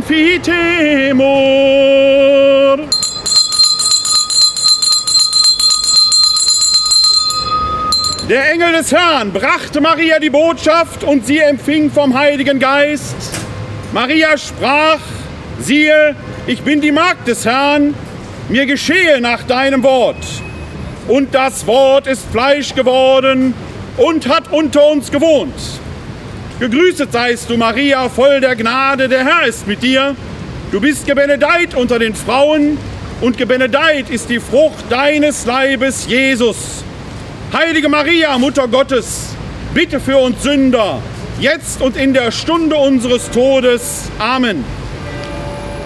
Confitemur. Der Engel des Herrn brachte Maria die Botschaft und sie empfing vom Heiligen Geist. Maria sprach, siehe, ich bin die Magd des Herrn, mir geschehe nach deinem Wort. Und das Wort ist Fleisch geworden und hat unter uns gewohnt. Gegrüßet seist du, Maria, voll der Gnade, der Herr ist mit dir. Du bist gebenedeit unter den Frauen und gebenedeit ist die Frucht deines Leibes, Jesus. Heilige Maria, Mutter Gottes, bitte für uns Sünder, jetzt und in der Stunde unseres Todes. Amen.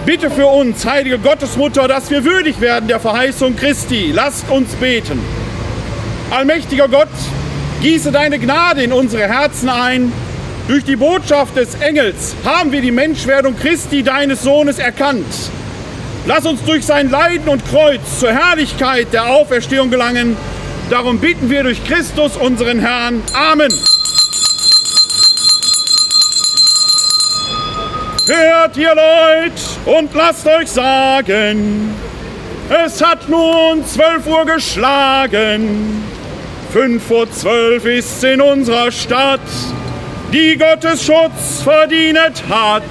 Bitte für uns, heilige Gottesmutter, dass wir würdig werden der Verheißung Christi. Lasst uns beten. Allmächtiger Gott, gieße deine Gnade in unsere Herzen ein. Durch die Botschaft des Engels haben wir die Menschwerdung Christi, deines Sohnes, erkannt. Lass uns durch sein Leiden und Kreuz zur Herrlichkeit der Auferstehung gelangen. Darum bitten wir durch Christus, unseren Herrn. Amen. Hört ihr Leute und lasst euch sagen, es hat nun zwölf Uhr geschlagen. Fünf vor zwölf ist's in unserer Stadt, die Gottes Schutz verdient hat.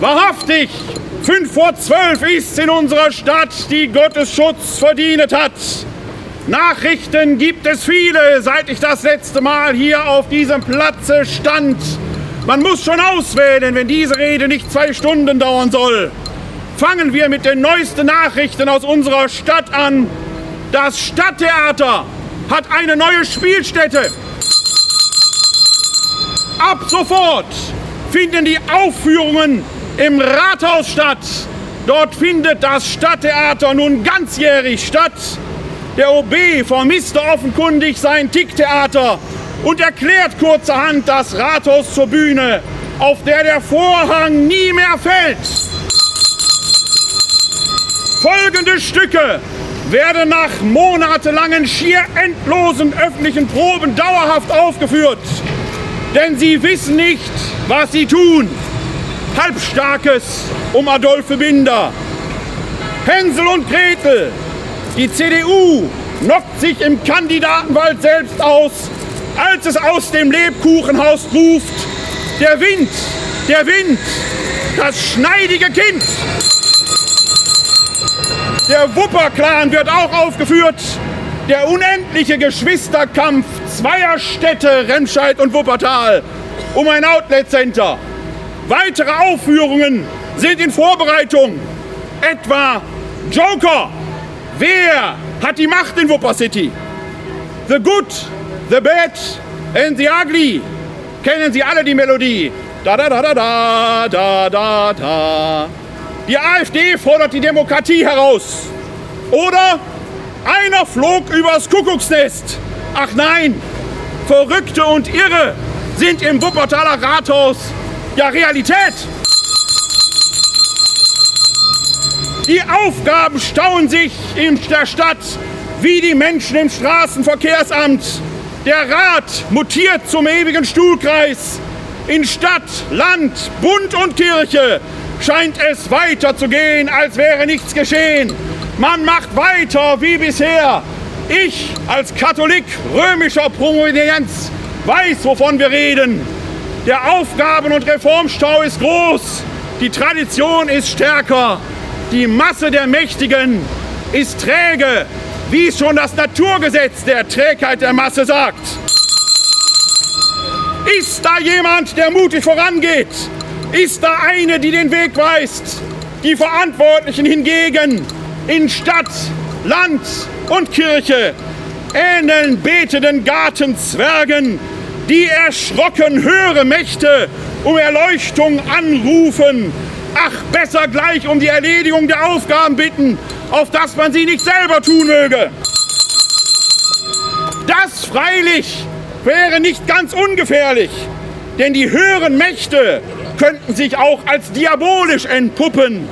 Wahrhaftig, fünf vor zwölf ist's in unserer Stadt, die Gottes Schutz verdient hat. Nachrichten gibt es viele, seit ich das letzte Mal hier auf diesem Platze stand. Man muss schon auswählen, wenn diese Rede nicht zwei Stunden dauern soll. Fangen wir mit den neuesten Nachrichten aus unserer Stadt an. Das Stadttheater hat eine neue Spielstätte. Ab sofort finden die Aufführungen im Rathaus statt. Dort findet das Stadttheater nun ganzjährig statt. Der OB vermisste offenkundig sein Ticktheater und erklärt kurzerhand das Rathaus zur Bühne, auf der der Vorhang nie mehr fällt. Folgende Stücke werden nach monatelangen, schier endlosen öffentlichen Proben dauerhaft aufgeführt. Denn sie wissen nicht, was sie tun. Halbstarkes um Adolphe Binder. Hänsel und Gretel die CDU knockt sich im Kandidatenwald selbst aus, als es aus dem Lebkuchenhaus ruft, der Wind, der Wind, das schneidige Kind. Der Wupper-Clan wird auch aufgeführt. Der unendliche Geschwisterkampf zweier Städte, Remscheid und Wuppertal, um ein Outlet-Center. Weitere Aufführungen sind in Vorbereitung. Etwa Joker, Wer hat die Macht in Wupper City? The Good, The Bad and The Ugly. Kennen Sie alle die Melodie? Da da da da da da da da. Die AfD fordert die Demokratie heraus. Oder einer flog übers Kuckucksnest. Ach nein, Verrückte und Irre sind im Wuppertaler Rathaus ja Realität. Die Aufgaben stauen sich in der Stadt wie die Menschen im Straßenverkehrsamt. Der Rat mutiert zum ewigen Stuhlkreis. In Stadt, Land, Bund und Kirche scheint es weiterzugehen, als wäre nichts geschehen. Man macht weiter wie bisher. Ich als Katholik römischer Provenienz weiß, wovon wir reden. Der Aufgaben- und Reformstau ist groß. Die Tradition ist stärker. Die Masse der Mächtigen ist träge, wie es schon das Naturgesetz der Trägheit der Masse sagt. Ist da jemand, der mutig vorangeht? Ist da eine, die den Weg weist? Die Verantwortlichen hingegen in Stadt, Land und Kirche ähneln betenden Gartenzwergen, die erschrocken höhere Mächte um Erleuchtung anrufen Ach, besser gleich um die Erledigung der Aufgaben bitten, auf dass man sie nicht selber tun möge. Das freilich wäre nicht ganz ungefährlich, denn die höheren Mächte könnten sich auch als diabolisch entpuppen,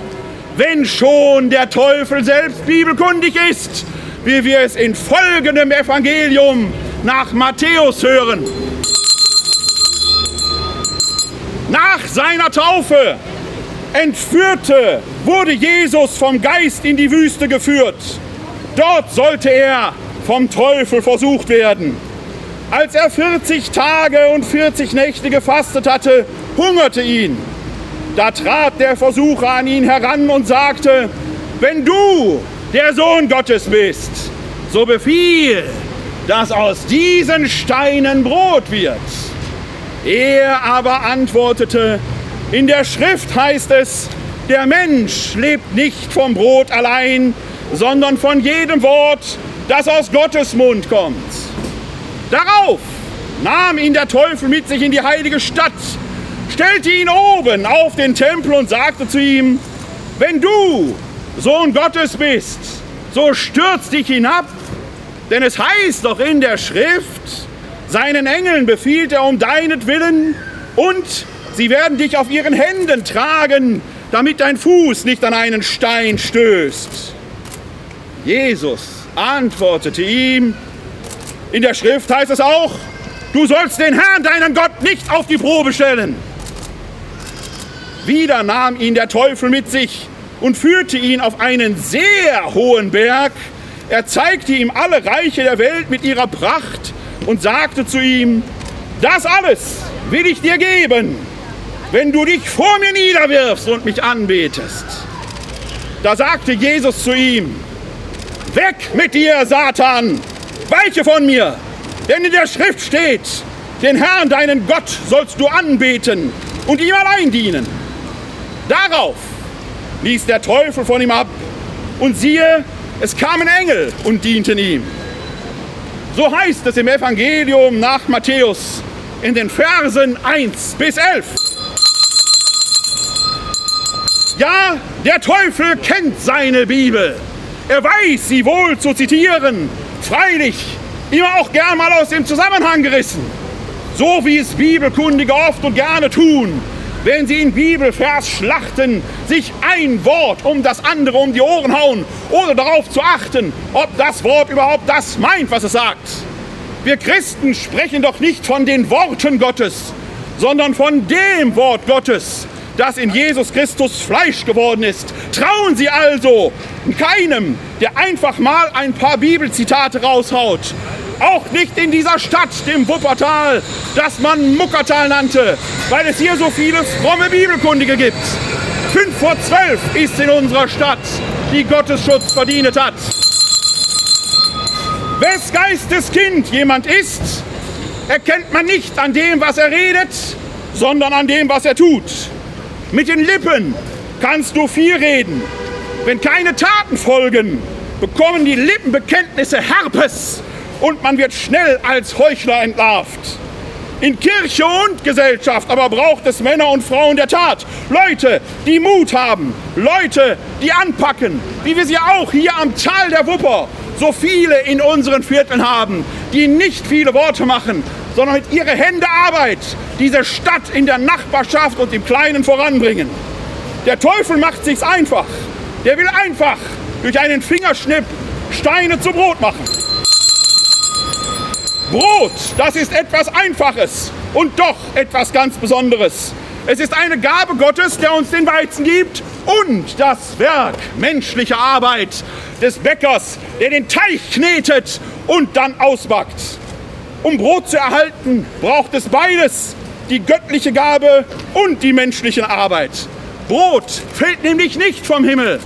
wenn schon der Teufel selbst bibelkundig ist, wie wir es in folgendem Evangelium nach Matthäus hören. Nach seiner Taufe entführte, wurde Jesus vom Geist in die Wüste geführt. Dort sollte er vom Teufel versucht werden. Als er 40 Tage und 40 Nächte gefastet hatte, hungerte ihn. Da trat der Versucher an ihn heran und sagte, wenn du der Sohn Gottes bist, so befiehl, dass aus diesen Steinen Brot wird. Er aber antwortete, in der Schrift heißt es, der Mensch lebt nicht vom Brot allein, sondern von jedem Wort, das aus Gottes Mund kommt. Darauf nahm ihn der Teufel mit sich in die heilige Stadt, stellte ihn oben auf den Tempel und sagte zu ihm, wenn du Sohn Gottes bist, so stürz dich hinab, denn es heißt doch in der Schrift, seinen Engeln befiehlt er um deinetwillen und sie werden dich auf ihren Händen tragen, damit dein Fuß nicht an einen Stein stößt. Jesus antwortete ihm, in der Schrift heißt es auch, du sollst den Herrn, deinen Gott, nicht auf die Probe stellen. Wieder nahm ihn der Teufel mit sich und führte ihn auf einen sehr hohen Berg. Er zeigte ihm alle Reiche der Welt mit ihrer Pracht und sagte zu ihm, das alles will ich dir geben, wenn du dich vor mir niederwirfst und mich anbetest. Da sagte Jesus zu ihm, weg mit dir, Satan, weiche von mir, denn in der Schrift steht, den Herrn, deinen Gott, sollst du anbeten und ihm allein dienen. Darauf ließ der Teufel von ihm ab und siehe, es kamen Engel und dienten ihm. So heißt es im Evangelium nach Matthäus in den Versen 1 bis 11. Ja, der Teufel kennt seine Bibel. Er weiß, sie wohl zu zitieren. Freilich immer auch gern mal aus dem Zusammenhang gerissen. So wie es Bibelkundige oft und gerne tun, wenn sie in Bibelvers schlachten, sich ein Wort um das andere um die Ohren hauen, ohne darauf zu achten, ob das Wort überhaupt das meint, was es sagt. Wir Christen sprechen doch nicht von den Worten Gottes, sondern von dem Wort Gottes, das in Jesus Christus Fleisch geworden ist. Trauen Sie also keinem, der einfach mal ein paar Bibelzitate raushaut. Auch nicht in dieser Stadt, dem Wuppertal, das man Muckertal nannte, weil es hier so viele fromme Bibelkundige gibt. Fünf vor zwölf ist in unserer Stadt, die Gottesschutz verdient hat. Wes Geistes Kind jemand ist, erkennt man nicht an dem, was er redet, sondern an dem, was er tut. Mit den Lippen kannst du viel reden. Wenn keine Taten folgen, bekommen die Lippenbekenntnisse Herpes und man wird schnell als Heuchler entlarvt. In Kirche und Gesellschaft aber braucht es Männer und Frauen der Tat. Leute, die Mut haben. Leute, die anpacken. Wie wir sie auch hier am Tal der Wupper so viele in unseren Vierteln haben. Die nicht viele Worte machen, sondern mit ihrer Hände Arbeit diese Stadt in der Nachbarschaft und im Kleinen voranbringen. Der Teufel macht sich's einfach. Der will einfach durch einen Fingerschnipp Steine zu Brot machen. Brot, das ist etwas Einfaches und doch etwas ganz Besonderes. Es ist eine Gabe Gottes, der uns den Weizen gibt und das Werk menschlicher Arbeit des Bäckers, der den Teich knetet und dann ausbackt. Um Brot zu erhalten, braucht es beides, die göttliche Gabe und die menschliche Arbeit. Brot fällt nämlich nicht vom Himmel.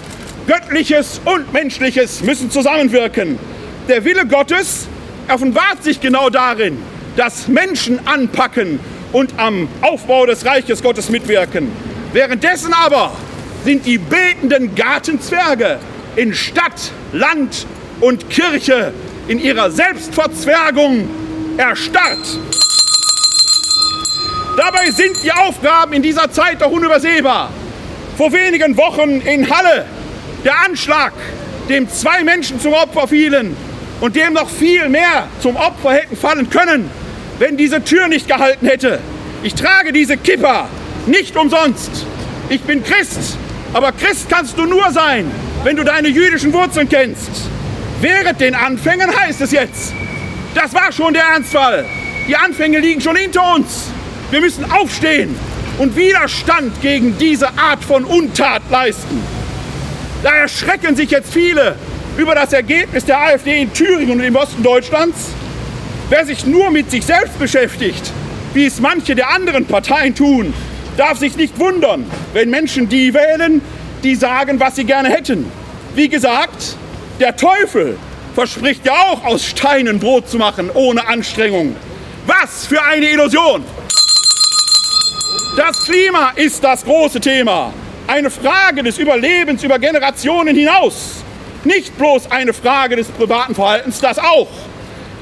Göttliches und Menschliches müssen zusammenwirken. Der Wille Gottes offenbart sich genau darin, dass Menschen anpacken und am Aufbau des Reiches Gottes mitwirken. Währenddessen aber sind die betenden Gartenzwerge in Stadt, Land und Kirche in ihrer Selbstverzwergung erstarrt. Dabei sind die Aufgaben in dieser Zeit doch unübersehbar. Vor wenigen Wochen in Halle der Anschlag, dem zwei Menschen zum Opfer fielen und dem noch viel mehr zum Opfer hätten fallen können, wenn diese Tür nicht gehalten hätte. Ich trage diese Kippa nicht umsonst. Ich bin Christ, aber Christ kannst du nur sein, wenn du deine jüdischen Wurzeln kennst. Während den Anfängen heißt es jetzt, Das war schon der Ernstfall. Die Anfänge liegen schon hinter uns. Wir müssen aufstehen und Widerstand gegen diese Art von Untat leisten. Da erschrecken sich jetzt viele über das Ergebnis der AfD in Thüringen und im Osten Deutschlands. Wer sich nur mit sich selbst beschäftigt, wie es manche der anderen Parteien tun, darf sich nicht wundern, wenn Menschen die wählen, die sagen, was sie gerne hätten. Wie gesagt, der Teufel verspricht ja auch aus Steinen Brot zu machen, ohne Anstrengung. Was für eine Illusion! Das Klima ist das große Thema. Eine Frage des Überlebens über Generationen hinaus. Nicht bloß eine Frage des privaten Verhaltens, das auch.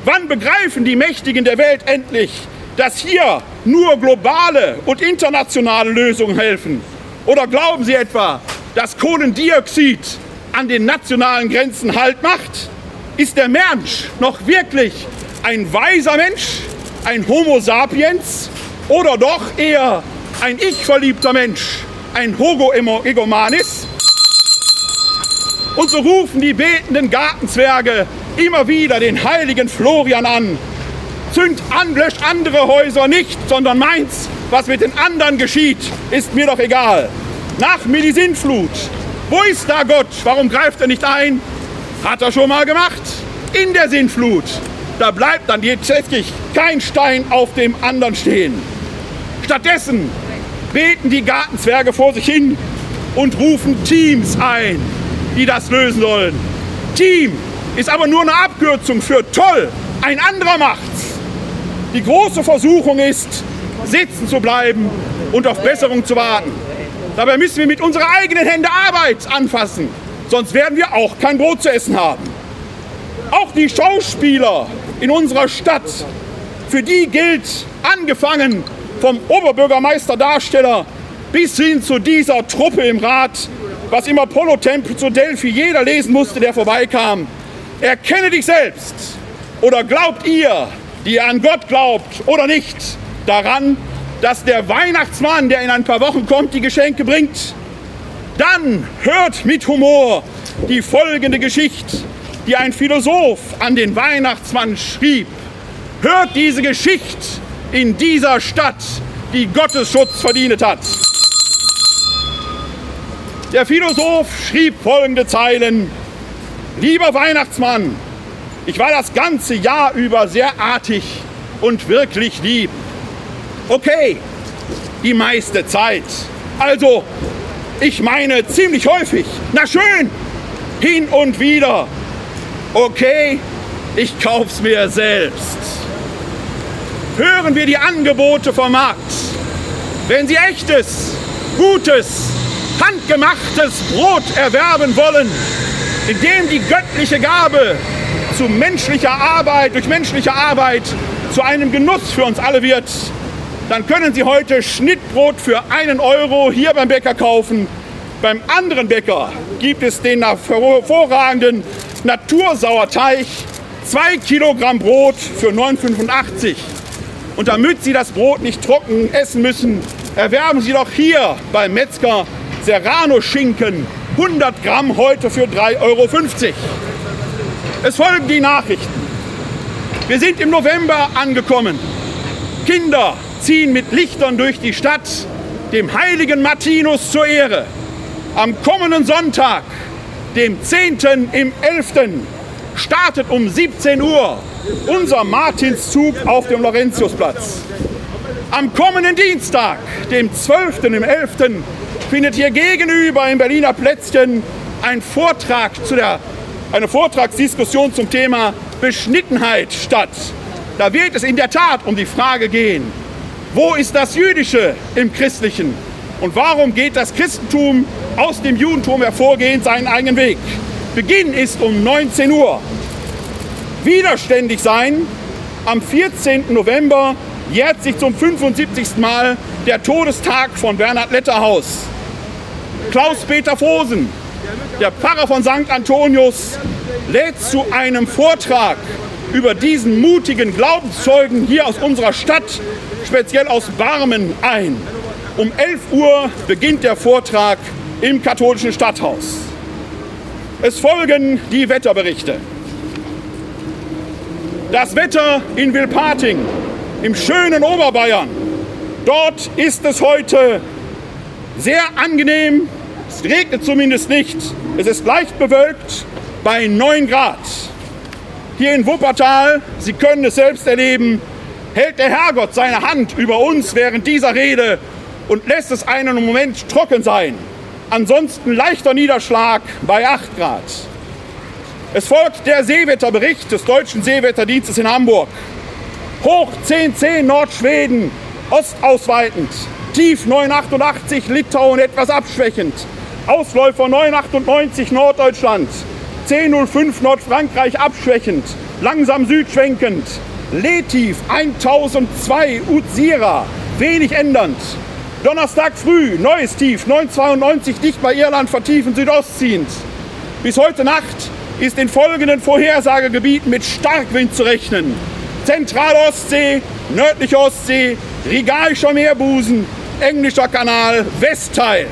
Wann begreifen die Mächtigen der Welt endlich, dass hier nur globale und internationale Lösungen helfen? Oder glauben Sie etwa, dass Kohlendioxid an den nationalen Grenzen Halt macht? Ist der Mensch noch wirklich ein weiser Mensch, ein Homo sapiens oder doch eher ein ich-verliebter Mensch, ein Hogo egomanis? Und so rufen die betenden Gartenzwerge immer wieder den heiligen Florian an. Zünd an, löscht andere Häuser nicht, sondern meins. Was mit den anderen geschieht, ist mir doch egal. Nach mir die Sintflut. Wo ist da Gott? Warum greift er nicht ein? Hat er schon mal gemacht. In der Sintflut. Da bleibt dann tatsächlich kein Stein auf dem anderen stehen. Stattdessen beten die Gartenzwerge vor sich hin und rufen Teams ein die das lösen sollen. Team ist aber nur eine Abkürzung für toll, ein anderer macht's. Die große Versuchung ist, sitzen zu bleiben und auf Besserung zu warten. Dabei müssen wir mit unserer eigenen Hände Arbeit anfassen, sonst werden wir auch kein Brot zu essen haben. Auch die Schauspieler in unserer Stadt, für die gilt, angefangen vom Oberbürgermeister Darsteller bis hin zu dieser Truppe im Rat, was im Apollo-Tempel zu Delphi jeder lesen musste, der vorbeikam. Erkenne dich selbst. Oder glaubt ihr, die ihr an Gott glaubt oder nicht, daran, dass der Weihnachtsmann, der in ein paar Wochen kommt, die Geschenke bringt? Dann hört mit Humor die folgende Geschichte, die ein Philosoph an den Weihnachtsmann schrieb. Hört diese Geschichte in dieser Stadt, die Gottes Schutz verdient hat. Der Philosoph schrieb folgende Zeilen. Lieber Weihnachtsmann, ich war das ganze Jahr über sehr artig und wirklich lieb. Okay, die meiste Zeit. Also, ich meine ziemlich häufig. Na schön, hin und wieder. Okay, ich kauf's mir selbst. Hören wir die Angebote vom Markt. Wenn Sie echtes, gutes, handgemachtes Brot erwerben wollen, indem die göttliche Gabe zu menschlicher Arbeit, durch menschliche Arbeit zu einem Genuss für uns alle wird, dann können Sie heute Schnittbrot für einen Euro hier beim Bäcker kaufen. Beim anderen Bäcker gibt es den hervorragenden Natursauerteig, zwei Kilogramm Brot für 9,85. Und damit Sie das Brot nicht trocken essen müssen, erwerben Sie doch hier beim Metzger Serrano-Schinken 100 Gramm heute für 3,50 Euro. Es folgen die Nachrichten. Wir sind im November angekommen. Kinder ziehen mit Lichtern durch die Stadt, dem heiligen Martinus zur Ehre. Am kommenden Sonntag, dem 10. im 11. startet um 17 Uhr unser Martinszug auf dem Laurentiusplatz. Am kommenden Dienstag, dem 12. im 11 findet hier gegenüber im Berliner Plätzchen ein Vortrag zu der, eine Vortragsdiskussion zum Thema Beschnittenheit statt. Da wird es in der Tat um die Frage gehen, wo ist das Jüdische im Christlichen und warum geht das Christentum aus dem Judentum hervorgehend seinen eigenen Weg. Beginn ist um 19 Uhr. Widerständig sein am 14. November jährt sich zum 75. Mal der Todestag von Bernhard Letterhaus. Klaus-Peter Fosen, der Pfarrer von St. Antonius, lädt zu einem Vortrag über diesen mutigen Glaubenszeugen hier aus unserer Stadt, speziell aus Barmen, ein. Um 11 Uhr beginnt der Vortrag im katholischen Stadthaus. Es folgen die Wetterberichte. Das Wetter in Wilpating, im schönen Oberbayern. Dort ist es heute sehr angenehm. Es regnet zumindest nicht. Es ist leicht bewölkt bei 9 Grad. Hier in Wuppertal, Sie können es selbst erleben, hält der Herrgott seine Hand über uns während dieser Rede und lässt es einen Moment trocken sein. Ansonsten leichter Niederschlag bei 8 Grad. Es folgt der Seewetterbericht des Deutschen Seewetterdienstes in Hamburg. Hoch 1010 Nordschweden, ostausweitend. Tief 988 Litauen etwas abschwächend. Ausläufer 998 Norddeutschland. 1005 Nordfrankreich abschwächend. Langsam südschwenkend. Letief 1002 Utsira, wenig ändernd. Donnerstag früh, neues Tief, 992 dicht bei Irland vertiefend südostziehend. Bis heute Nacht ist in folgenden Vorhersagegebieten mit Starkwind zu rechnen. Zentrale Ostsee, nördliche Ostsee, Rigaischer Meerbusen, Englischer Kanal, Westteil.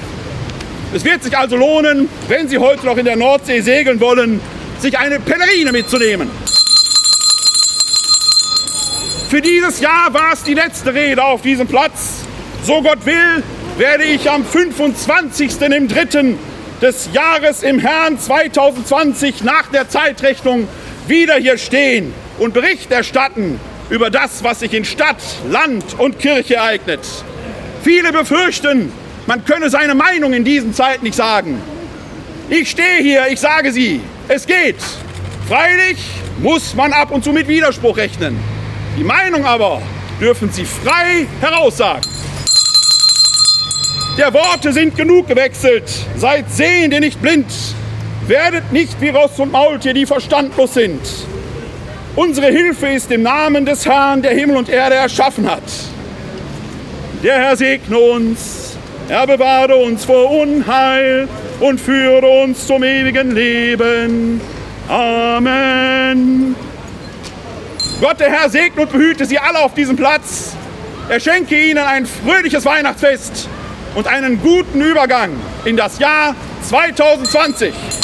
Es wird sich also lohnen, wenn Sie heute noch in der Nordsee segeln wollen, sich eine Pellerine mitzunehmen. Für dieses Jahr war es die letzte Rede auf diesem Platz. So Gott will, werde ich am 25. im dritten des Jahres im Herrn 2020 nach der Zeitrechnung wieder hier stehen und Bericht erstatten über das, was sich in Stadt, Land und Kirche ereignet. Viele befürchten, man könne seine Meinung in diesen Zeiten nicht sagen. Ich stehe hier, ich sage sie, es geht. Freilich muss man ab und zu mit Widerspruch rechnen. Die Meinung aber dürfen Sie frei heraussagen. Der Worte sind genug gewechselt. Seid Sehende, nicht blind. Werdet nicht wie Ross und Maultier, die verstandlos sind. Unsere Hilfe ist im Namen des Herrn, der Himmel und Erde erschaffen hat. Der Herr segne uns, er bewahre uns vor Unheil und führe uns zum ewigen Leben. Amen. Gott, der Herr, segne und behüte Sie alle auf diesem Platz. Er schenke Ihnen ein fröhliches Weihnachtsfest und einen guten Übergang in das Jahr 2020.